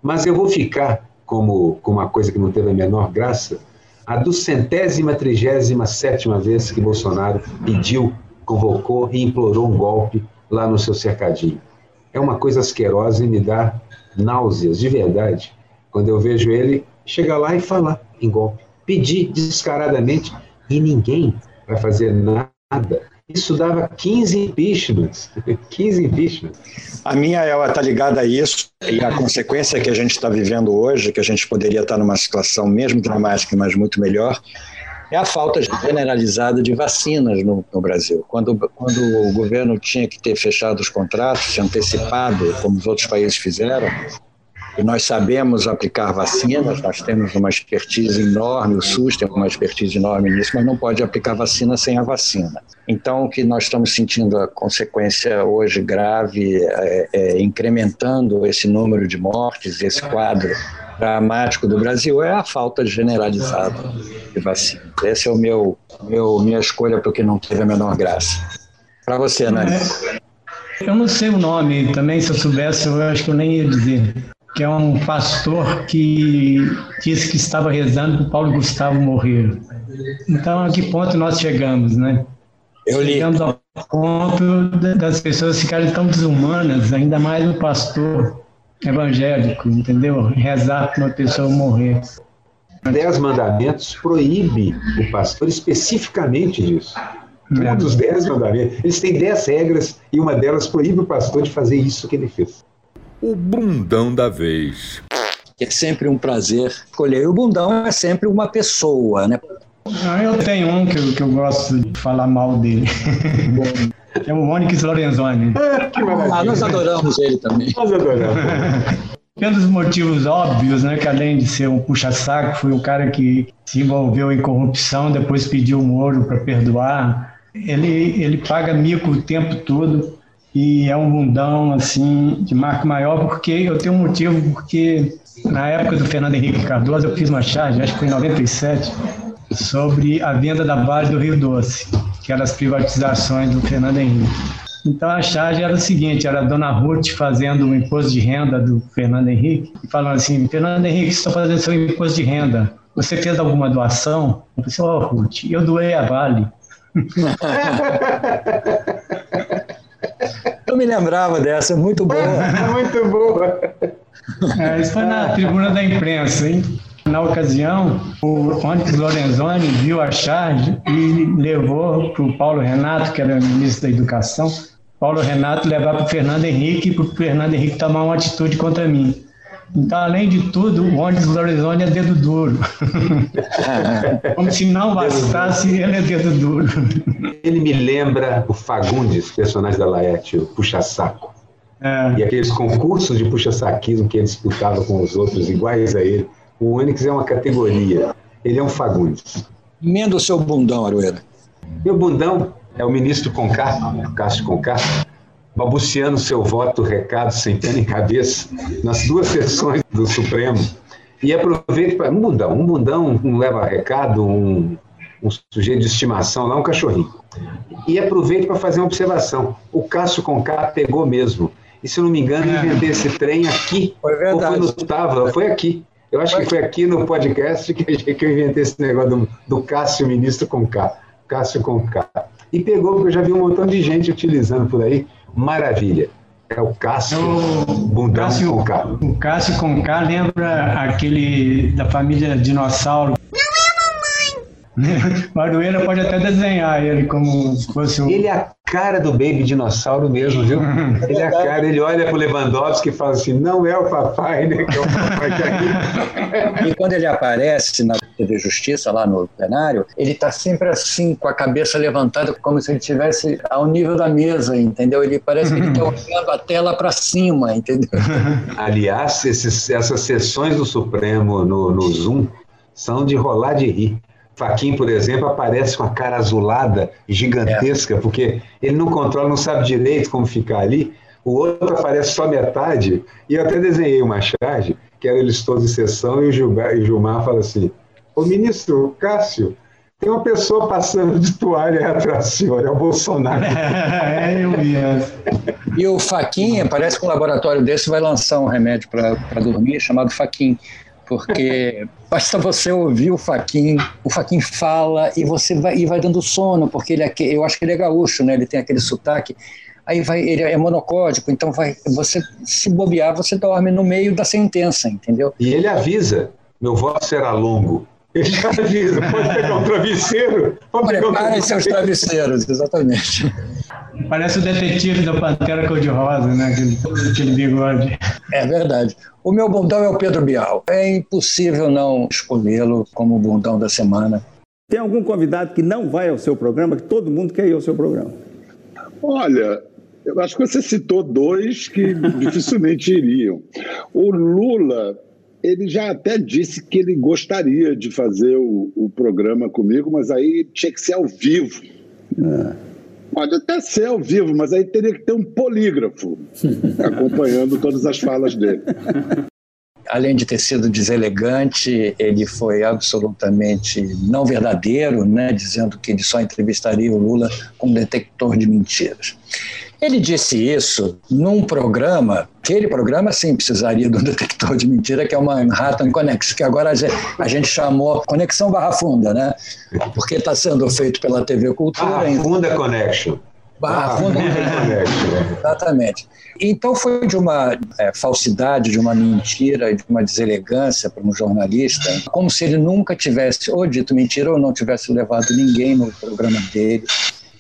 Mas eu vou ficar como, como uma coisa que não teve a menor graça, a do centésima, trigésima, sétima vez que Bolsonaro pediu, convocou e implorou um golpe lá no seu cercadinho. É uma coisa asquerosa e me dá náuseas, de verdade, quando eu vejo ele chegar lá e falar em golpe. Pedir descaradamente e ninguém vai fazer nada isso dava 15 impeachments. 15 impeachments. A minha ela está ligada a isso e a consequência que a gente está vivendo hoje, que a gente poderia estar numa situação mesmo dramática, mas muito melhor, é a falta generalizada de vacinas no, no, Brasil. Quando, quando o governo tinha que ter fechado os contratos, antecipado, como os outros países fizeram, nós sabemos aplicar vacinas, nós temos uma expertise enorme, o SUS tem uma expertise enorme nisso, mas não pode aplicar vacina sem a vacina. Então, o que nós estamos sentindo a consequência hoje grave, é, é, incrementando esse número de mortes, esse quadro dramático do Brasil, é a falta generalizada de vacina. Essa é o meu, meu minha escolha porque não teve a menor graça. Para você, Nani. Eu não sei o nome, também se eu soubesse, eu acho que eu nem ia dizer que é um pastor que disse que estava rezando para o Paulo Gustavo morrer. Então, a que ponto nós chegamos, né? Eu li. Chegamos ao ponto das pessoas ficarem tão desumanas, ainda mais o pastor evangélico, entendeu? Rezar para uma pessoa morrer. Dez mandamentos proíbe o pastor especificamente disso. Um É. dos dez mandamentos. Eles têm dez regras e uma delas proíbe o pastor de fazer isso que ele fez. O bundão da vez. É sempre um prazer escolher. E o bundão é sempre uma pessoa, né? Ah, eu tenho um que eu, que eu gosto de falar mal dele. é o Onyx Lorenzoni. Que maravilha. Ah, nós adoramos ele também. Nós adoramos. Um dos motivos óbvios, né, que além de ser um puxa-saco, foi o cara que se envolveu em corrupção, depois pediu o Moro para perdoar. Ele, ele paga mico o tempo todo e é um bundão assim de marca maior, porque eu tenho um motivo, porque na época do Fernando Henrique Cardoso eu fiz uma charge, acho que foi em 97, sobre a venda da Vale do Rio Doce, que eram as privatizações do Fernando Henrique. Então a charge era o seguinte, era a dona Ruth fazendo o imposto de renda do Fernando Henrique e falando assim, Fernando Henrique, estou fazendo seu imposto de renda. Você fez alguma doação? Eu falei, ó, Ruth, eu doei a Vale. Eu me lembrava dessa, muito boa. Muito boa. É, isso foi na tribuna da imprensa, hein? Na ocasião, o Onyx Lorenzoni viu a charge e levou para o Paulo Renato, que era ministro da Educação, Paulo Renato levar para o Fernando Henrique para o Fernando Henrique tomar uma atitude contra mim. Então, além de tudo, o Onyx Lorenzoni é dedo duro. Como se não bastasse, ele é dedo duro. Ele me lembra o Fagundes, personagem da Laerte, o puxa-saco. É, E aqueles concursos de puxa-saquismo que ele disputava com os outros iguais a ele. O Onyx é uma categoria. Ele é um Fagundes. Emenda o seu bundão, Arueira. Meu bundão é o ministro Conká, Cássio Conká, balbuciando seu voto, recado, sem pena em cabeça, nas duas sessões do Supremo. E aproveite para. Um bundão, um bundão, um leva recado, um, um sujeito de estimação, lá um cachorrinho. E aproveite para fazer uma observação. O Cássio Conká pegou mesmo. E se eu não me engano, eu inventei esse trem aqui. Foi Ou foi verdade. no Távola, foi aqui. Eu acho que foi aqui no podcast que, que eu inventei esse negócio do, do Cássio Ministro com K. Cássio com K. E pegou, porque eu já vi um montão de gente utilizando por aí. Maravilha. É o Cássio o Bundão Cássio, com K. o Cássio Conká lembra aquele da família Dinossauro. Marueira pode até desenhar ele como se fosse um. Ele é a cara do Baby Dinossauro mesmo, viu? Ele é a cara, ele olha pro Lewandowski e fala assim, não é o papai, né? Que é o papai que é aqui. E quando ele aparece na TV Justiça, lá no plenário, ele está sempre assim, com a cabeça levantada, como se ele estivesse ao nível da mesa, entendeu? Ele parece que ele está olhando a tela para cima, entendeu? Aliás, esses- essas sessões do Supremo no, no Zoom são de rolar de rir. Faquin, por exemplo, aparece com a cara azulada, gigantesca, porque ele não controla, não sabe direito como ficar ali. O outro aparece só metade. E eu até desenhei uma charge, que era eles todos em sessão, e o Gilmar, e o Gilmar fala assim: Ô ministro Cássio, tem uma pessoa passando de toalha atrás do senhor, é o Bolsonaro. é, eu vi. E o Faquinha, parece que um laboratório desse vai lançar um remédio para dormir chamado Faquin. Porque basta você ouvir o Faquin, o Faquin fala e você vai, e vai dando sono, porque ele é, eu acho que ele é gaúcho, né? ele tem aquele sotaque. Aí vai, ele é monocódico, então vai, você se bobear, você dorme no meio da sentença, entendeu? E ele avisa: meu voto será longo. Ele já avisa: pode pegar um travesseiro. Pode pegar um Preparem seus travesseiro. travesseiros, exatamente. Parece o detetive da Pantera Cor-de-Rosa, né? Aquele, aquele bigode. É verdade. O meu bundão é o Pedro Bial. É impossível não escolhê-lo como o bundão da semana. Tem algum convidado que não vai ao seu programa, que todo mundo quer ir ao seu programa? Olha, eu acho que você citou dois que dificilmente iriam. O Lula, ele já até disse que ele gostaria de fazer o, o programa comigo, mas aí tinha que ser ao vivo. Pode até ser ao vivo, mas aí teria que ter um polígrafo acompanhando todas as falas dele. Além de ter sido deselegante, ele foi absolutamente não verdadeiro, né, dizendo que ele só entrevistaria o Lula com um detector de mentiras. Ele disse isso num programa, aquele programa sim precisaria de um detector de mentira, que é o Manhattan Connection, que agora a gente, chamou Conexão Barra Funda, né? Porque está sendo feito pela TV Cultura. Ah, Funda Connection. Ah, Exatamente. Então foi de uma é, falsidade, de uma mentira, de uma deselegância para um jornalista, como se ele nunca tivesse ou dito mentira ou não tivesse levado ninguém no programa dele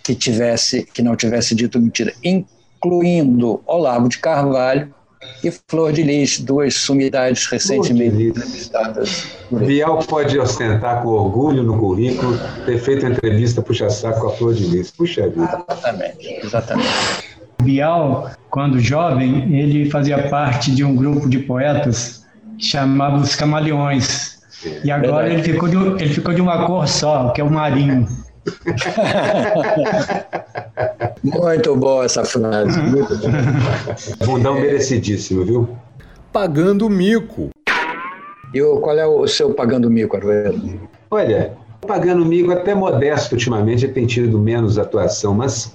que tivesse que não tivesse dito mentira, incluindo Olavo de Carvalho, e Flor de Lis, duas sumidades recentemente entrevistadas. Bial pode ostentar com orgulho no currículo ter feito a entrevista puxa-saco com a Flor de Lis. Puxa vida. Exatamente, exatamente. Bial, quando jovem, ele fazia parte de um grupo de poetas chamado Os Camaleões. E agora ele ficou, de, ele ficou de uma cor só, que é o marinho. Muito boa essa frase. Muito bom. Bundão merecidíssimo, viu? Pagando mico. E o, qual é o seu pagando mico, Aruelo? Olha, pagando mico até modesto ultimamente tem tido menos atuação, mas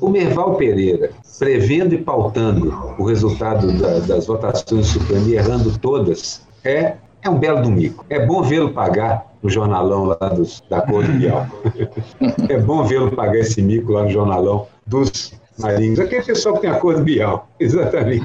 o Merval Pereira, prevendo e pautando o resultado da, das votações do Supremo e errando todas, é, é um belo domingo. É bom vê-lo pagar no jornalão lá dos, da cor do Bial. é bom vê-lo pagar esse mico lá no jornalão dos marinhos. Aquele pessoal que tem a cor do Bial, exatamente.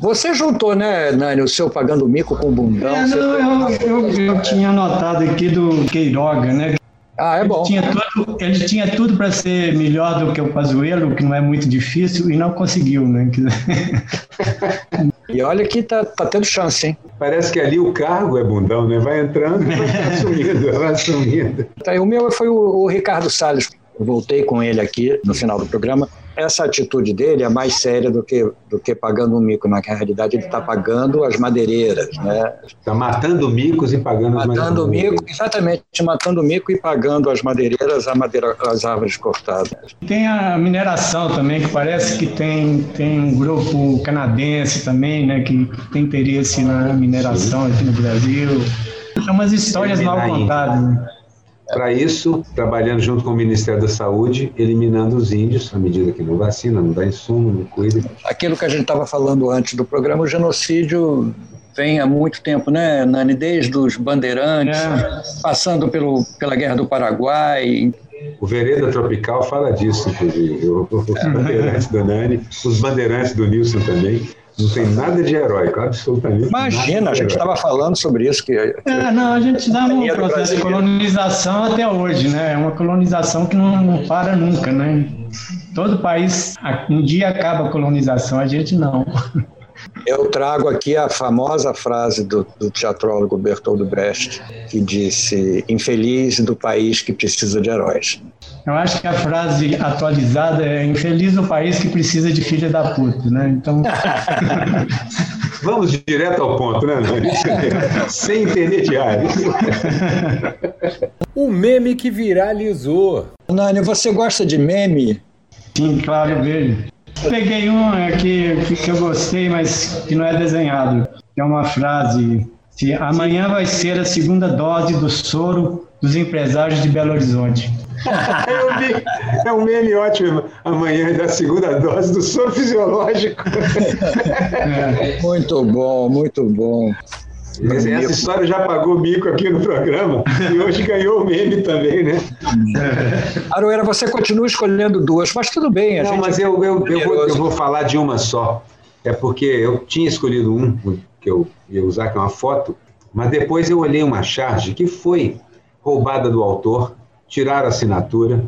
Você juntou, né, Nani, o seu pagando mico com o bundão? É, não, eu, eu, eu, tinha anotado aqui do Queiroga, né? Ah, é bom. Ele tinha tudo, ele tinha tudo para ser melhor do que o Pazuello, que não é muito difícil, e não conseguiu, né? E olha que tá, tá tendo chance, hein? Parece que ali o cargo é bundão, né? Vai entrando e vai assumindo, vai assumindo. Tá, o meu foi o, o Ricardo Salles. Eu voltei com ele aqui no final do programa essa atitude dele é mais séria do que, do que pagando um mico. Na realidade, ele está pagando as madeireiras. Né? Está matando micos e pagando matando as madeireiras. Matando mico, exatamente, matando mico e pagando as madeireiras, a madeira, as árvores cortadas. Tem a mineração também, que parece que tem, tem um grupo canadense também, né, que tem interesse na mineração aqui no Brasil. São umas histórias mal contadas. Né? Para isso, trabalhando junto com o Ministério da Saúde, eliminando os índios, à medida que não vacina, não dá insumo, não cuida. Aquilo que a gente estava falando antes do programa, o genocídio vem há muito tempo, né, Nani? Desde os bandeirantes, é. passando pelo, pela Guerra do Paraguai. O Vereda Tropical fala disso, inclusive. Os bandeirantes da Nani, os bandeirantes do Nilson também. Não tem nada de heróico, absolutamente. Imagina, a gente estava falando sobre isso. Que, é, não, a gente está num processo de colonização até hoje, né? É uma colonização que não, não para nunca, né? Todo país, um dia acaba a colonização, a gente não. Eu trago aqui a famosa frase do, do teatrólogo Bertold Brecht, que disse: Infeliz do país que precisa de heróis. Eu acho que a frase atualizada é infeliz o país que precisa de filha da puta, né? Então. Vamos direto ao ponto, né? Sem intermediários. o meme que viralizou. Nani, você gosta de meme? Sim, claro, eu vejo. Peguei um aqui que eu gostei, mas que não é desenhado. É uma frase. Se amanhã vai ser a segunda dose do soro dos empresários de Belo Horizonte. é um meme ótimo. Amanhã da segunda dose do soro fisiológico. É. Muito bom, muito bom. Essa, essa história já pagou mico aqui no programa e hoje ganhou o meme também, né? Aroeira, você continua escolhendo duas, mas tudo bem. Não, mas eu, eu, eu, vou, eu vou falar de uma só. É porque eu tinha escolhido um que eu ia usar, que é uma foto, mas depois eu olhei uma charge que foi roubada do autor, tirar a assinatura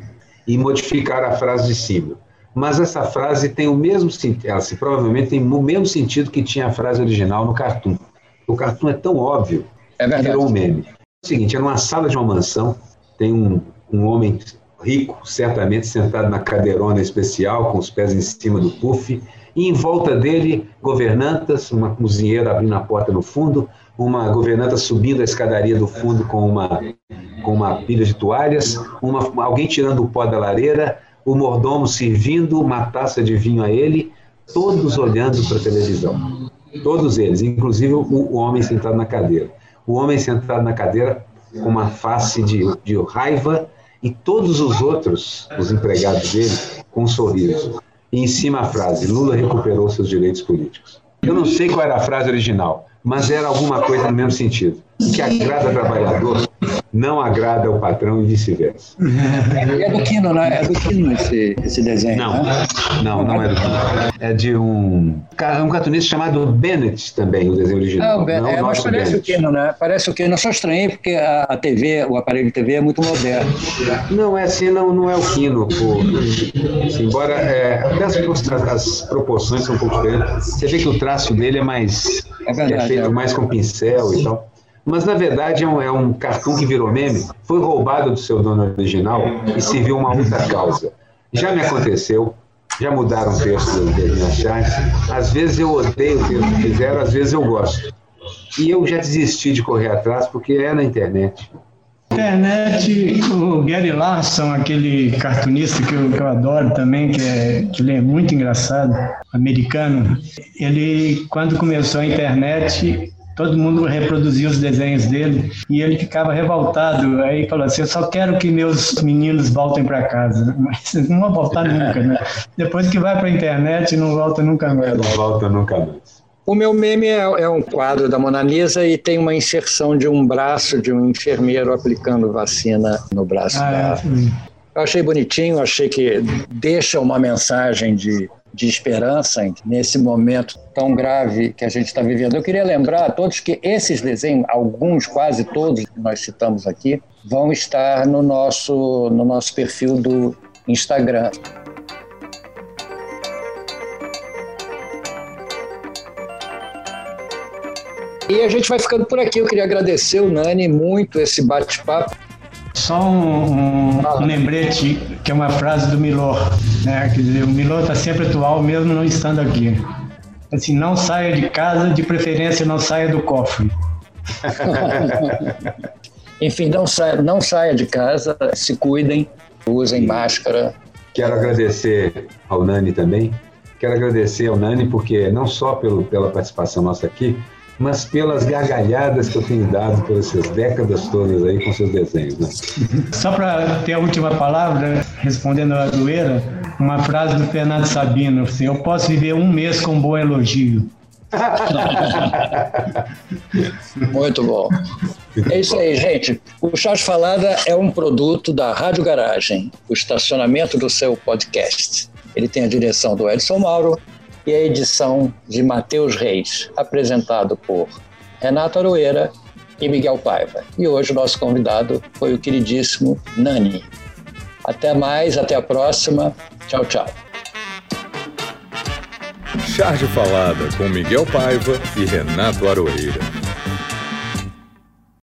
e modificar a frase de cima. Mas essa frase tem o mesmo sentido, ela se, provavelmente tem o mesmo sentido que tinha a frase original no cartoon. O cartoon é tão óbvio é que virou um meme. É o seguinte, é numa sala de uma mansão, tem um, um homem rico, certamente sentado na cadeirona especial, com os pés em cima do puff, e em volta dele, governantas, uma cozinheira abrindo a porta no fundo, uma governanta subindo a escadaria do fundo com uma, com uma pilha de toalhas, uma, alguém tirando o pó da lareira, o mordomo servindo uma taça de vinho a ele, todos olhando para a televisão. Todos eles, inclusive o, homem sentado na cadeira. O homem sentado na cadeira com uma face de, de raiva e todos os outros, os empregados dele, com um sorriso. E em cima a frase: Lula recuperou seus direitos políticos. Eu não sei qual era a frase original, mas era alguma coisa no mesmo sentido. O que agrada trabalhador não agrada ao patrão e vice-versa. É, é do Kino, né? É do Kino esse, esse desenho. Não, né? não, não é do Kino. É de um, um cartunista chamado Bennett também, o desenho original. Não, Ben- não é, o mas parece o Bennett. Kino, né? Parece o Kino. Eu só estranhei porque a, a TV, o aparelho de TV é muito moderno. Não, é assim, não, não é o Kino. Assim, embora é, até as, as proporções são um pouco diferentes. Você vê que o traço dele é mais. É verdade, feito é. mais com pincel e tal. Mas na verdade é um, é um cartoon que virou meme, foi roubado do seu dono original e serviu uma outra causa. Já me aconteceu, já mudaram o texto das minhas. Às vezes eu odeio o texto que fizeram, às vezes eu gosto. E eu já desisti de correr atrás porque é na internet. Internet, o Gary Larson, aquele cartunista que eu, que eu adoro também, que, é, que ele é muito engraçado, americano, ele, quando começou a internet, todo mundo reproduzia os desenhos dele e ele ficava revoltado. Aí falou assim: Eu só quero que meus meninos voltem para casa. Mas não vão voltar nunca, né? Depois que vai para a internet, não volta nunca mais. Não volta nunca mais. O meu meme é, é um quadro da Mona Lisa e tem uma inserção de um braço de um enfermeiro aplicando vacina no braço Ah, dela. é. Eu achei bonitinho, achei que deixa uma mensagem de, de esperança nesse momento tão grave que a gente está vivendo. Eu queria lembrar a todos que esses desenhos, alguns, quase todos que nós citamos aqui, vão estar no nosso, no nosso perfil do Instagram. E a gente vai ficando por aqui. Eu queria agradecer o Nani muito esse bate-papo. Só um, um- um lembrete, que é uma frase do Milor. Né? Quer dizer, o Milor está sempre atual, mesmo não estando aqui. Assim, não saia de casa, de preferência não saia do cofre. Enfim, não saia, não saia de casa, se cuidem, usem máscara. Quero agradecer ao Nani também. Quero agradecer ao Nani porque não só pelo, pela participação nossa aqui, mas pelas gargalhadas que eu tenho dado por essas décadas todas aí com seus desenhos. Né? Só para ter a última palavra, respondendo a doeira, uma frase do Fernando Sabino, assim, eu posso viver um mês com um bom elogio. Muito bom. É isso aí, gente. O Chás Falada é um produto da Rádio Garagem, o estacionamento do seu podcast. Ele tem a direção do Edson Mauro e a edição de Matheus Reis, apresentado por Renato Aroeira e Miguel Paiva. E hoje o nosso convidado foi o queridíssimo Nani. Até mais, até a próxima. Tchau, tchau. Charge Falada com Miguel Paiva e Renato Aroeira.